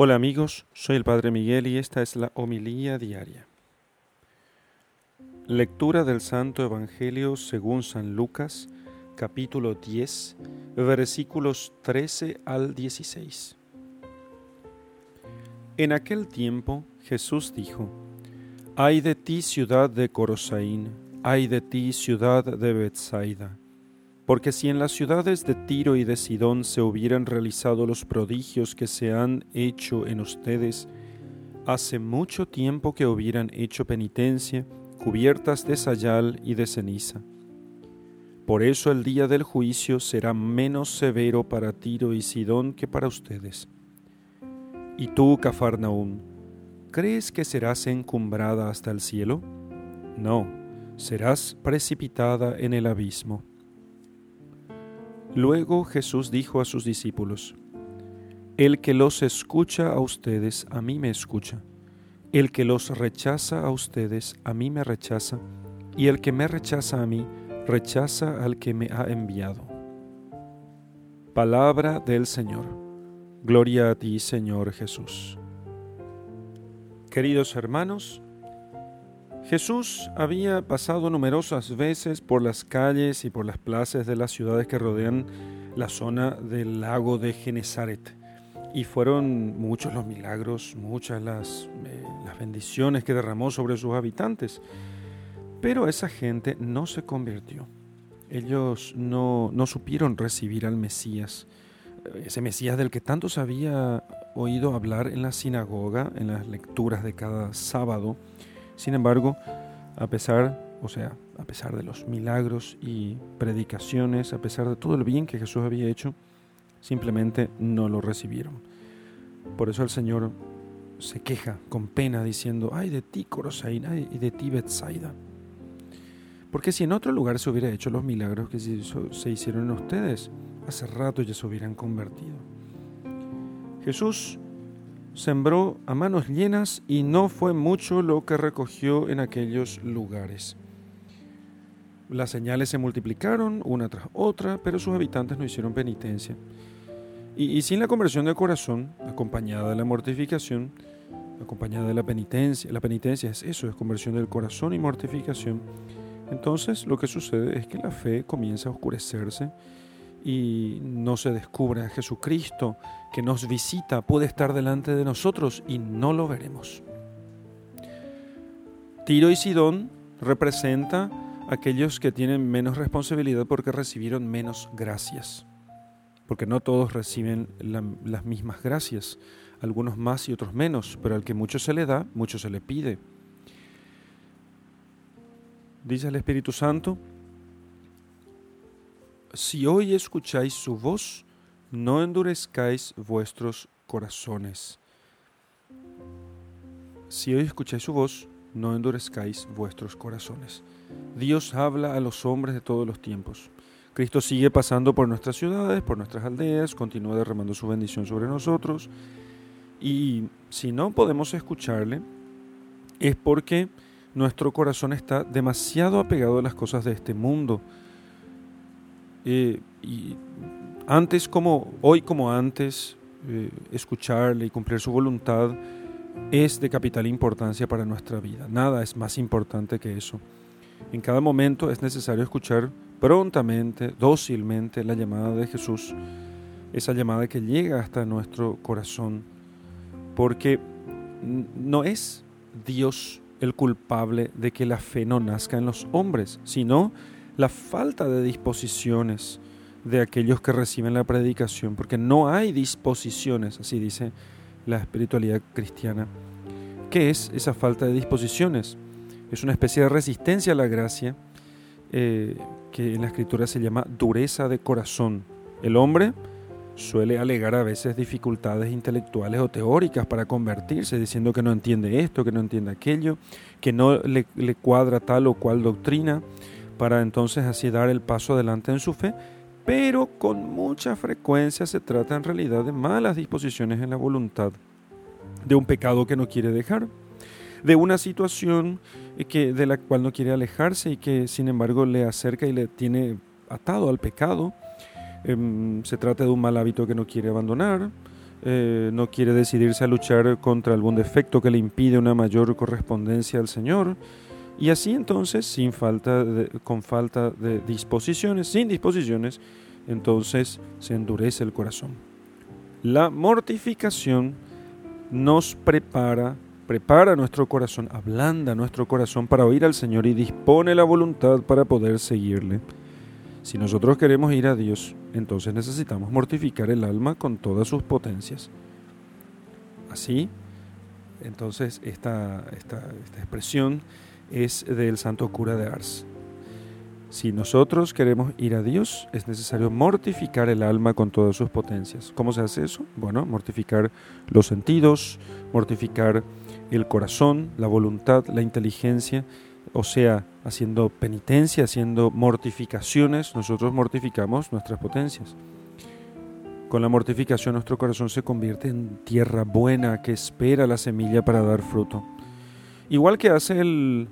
Hola amigos, soy el Padre Miguel y esta es la homilía diaria. Lectura del Santo Evangelio según San Lucas, capítulo 10, versículos 13 al 16. En aquel tiempo Jesús dijo, Ay de ti ciudad de Corosaín, ay de ti ciudad de Bethsaida porque si en las ciudades de Tiro y de Sidón se hubieran realizado los prodigios que se han hecho en ustedes, hace mucho tiempo que hubieran hecho penitencia, cubiertas de sayal y de ceniza. Por eso el día del juicio será menos severo para Tiro y Sidón que para ustedes. Y tú, Cafarnaún, ¿crees que serás encumbrada hasta el cielo? No, serás precipitada en el abismo. Luego Jesús dijo a sus discípulos, El que los escucha a ustedes, a mí me escucha. El que los rechaza a ustedes, a mí me rechaza. Y el que me rechaza a mí, rechaza al que me ha enviado. Palabra del Señor. Gloria a ti, Señor Jesús. Queridos hermanos, Jesús había pasado numerosas veces por las calles y por las plazas de las ciudades que rodean la zona del lago de Genezaret. Y fueron muchos los milagros, muchas las, eh, bendiciones que derramó sobre sus habitantes. Pero esa gente no se convirtió. Ellos no, no supieron recibir al Mesías, ese Mesías del que tanto se había oído hablar en la sinagoga, en las lecturas de cada sábado sin embargo, a pesar, o sea, a pesar de los milagros y predicaciones, a pesar de todo el bien que Jesús había hecho, simplemente no lo recibieron. Por eso el Señor se queja con pena diciendo, ay de ti Corosaín, ay de ti Bethsaida. Porque si en otro lugar se hubiera hecho los milagros que se hicieron en ustedes, hace rato ya se hubieran convertido. Jesús sembró a manos llenas y no fue mucho lo que recogió en aquellos lugares. Las señales se multiplicaron una tras otra, pero sus habitantes no hicieron penitencia. Y, sin la conversión del corazón, acompañada de la mortificación, acompañada de la penitencia, la penitencia es eso, es conversión del corazón y mortificación, entonces lo que sucede es que la fe comienza a oscurecerse y no se descubre a Jesucristo que nos visita, puede estar delante de nosotros y no lo veremos. Tiro y Sidón representa aquellos que tienen menos responsabilidad porque recibieron menos gracias, porque no todos reciben las mismas gracias, algunos más y otros menos, pero al que mucho se le da, mucho se le pide. Dice el Espíritu Santo, si hoy escucháis su voz, no endurezcáis vuestros corazones. Si hoy escucháis su voz, no endurezcáis vuestros corazones. Dios habla a los hombres de todos los tiempos. Cristo sigue pasando por nuestras ciudades, por nuestras aldeas, continúa derramando su bendición sobre nosotros. Y si no podemos escucharle, es porque nuestro corazón está demasiado apegado a las cosas de este mundo eh, y antes como hoy como antes, eh, escucharle y cumplir su voluntad es de capital importancia para nuestra vida. Nada es más importante que eso. En cada momento es necesario escuchar prontamente, dócilmente la llamada de Jesús, esa llamada que llega hasta nuestro corazón, porque no es Dios el culpable de que la fe no nazca en los hombres, sino la falta de disposiciones de aquellos que reciben la predicación, porque no hay disposiciones, así dice la espiritualidad cristiana. ¿Qué es esa falta de disposiciones? Es una especie de resistencia a la gracia eh, que en la escritura se llama dureza de corazón. El hombre suele alegar a veces dificultades intelectuales o teóricas para convertirse, diciendo que no entiende esto, que no entiende aquello, que no le, le cuadra tal o cual doctrina para entonces así dar el paso adelante en su fe, pero con mucha frecuencia se trata en realidad de malas disposiciones en la voluntad, de un pecado que no quiere dejar, de una situación que, de la cual no quiere alejarse y que sin embargo le acerca y le tiene atado al pecado. Em, se trata de un mal hábito que no quiere abandonar, eh, no quiere decidirse a luchar contra algún defecto que le impide una mayor correspondencia al Señor. Y así entonces, sin falta con falta de disposiciones, sin disposiciones, entonces se endurece el corazón. La mortificación nos prepara, prepara nuestro corazón, ablanda nuestro corazón para oír al Señor y dispone la voluntad para poder seguirle. Si nosotros queremos ir a Dios, entonces necesitamos mortificar el alma con todas sus potencias. Así, entonces esta, esta, expresión es del santo cura de Ars. Si nosotros queremos ir a Dios, es necesario mortificar el alma con todas sus potencias. ¿Cómo se hace eso? Bueno, mortificar los sentidos, mortificar el corazón, la voluntad, la inteligencia o sea, haciendo penitencia, haciendo mortificaciones, nosotros mortificamos nuestras potencias. Con la mortificación nuestro corazón se convierte en tierra buena que espera la semilla para dar fruto. Igual que hace el,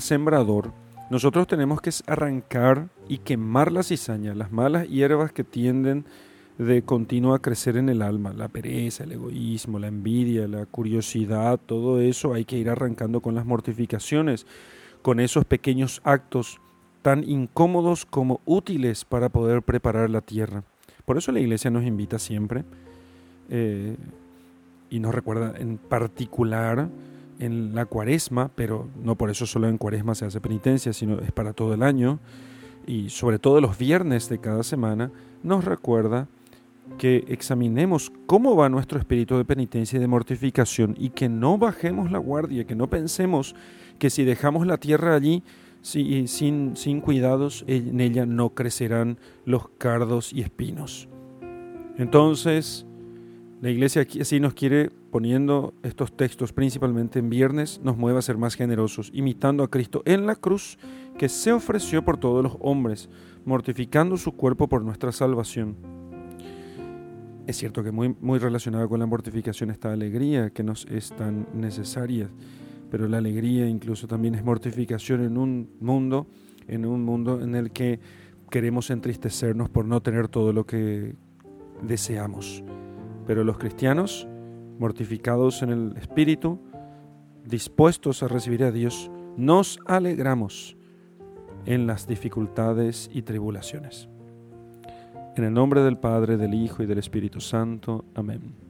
sembrador, nosotros tenemos que arrancar y quemar la cizaña, las malas hierbas que tienden de continuo a crecer en el alma, la pereza, el egoísmo, la envidia, la curiosidad, todo eso hay que ir arrancando con las mortificaciones con esos pequeños actos tan incómodos como útiles para poder preparar la tierra. Por eso la iglesia nos invita siempre eh, y nos recuerda en particular en la cuaresma, pero no por eso solo en cuaresma se hace penitencia, sino es para todo el año y sobre todo los viernes de cada semana, nos recuerda que examinemos cómo va nuestro espíritu de penitencia y de mortificación y que no bajemos la guardia, que no pensemos que si dejamos la tierra allí sin, sin cuidados, en ella no crecerán los cardos y espinos. Entonces, la iglesia así nos quiere poniendo estos textos principalmente en viernes, nos mueve a ser más generosos, imitando a Cristo en la cruz que se ofreció por todos los hombres, mortificando su cuerpo por nuestra salvación. Es cierto que muy, muy relacionada con la mortificación está alegría que nos es tan necesaria pero la alegría incluso también es mortificación en un mundo, en un mundo en el que queremos entristecernos por no tener todo lo que deseamos. Pero los cristianos, mortificados en el espíritu, dispuestos a recibir a Dios, nos alegramos en las dificultades y tribulaciones. En el nombre del Padre, del Hijo y del Espíritu Santo. Amén.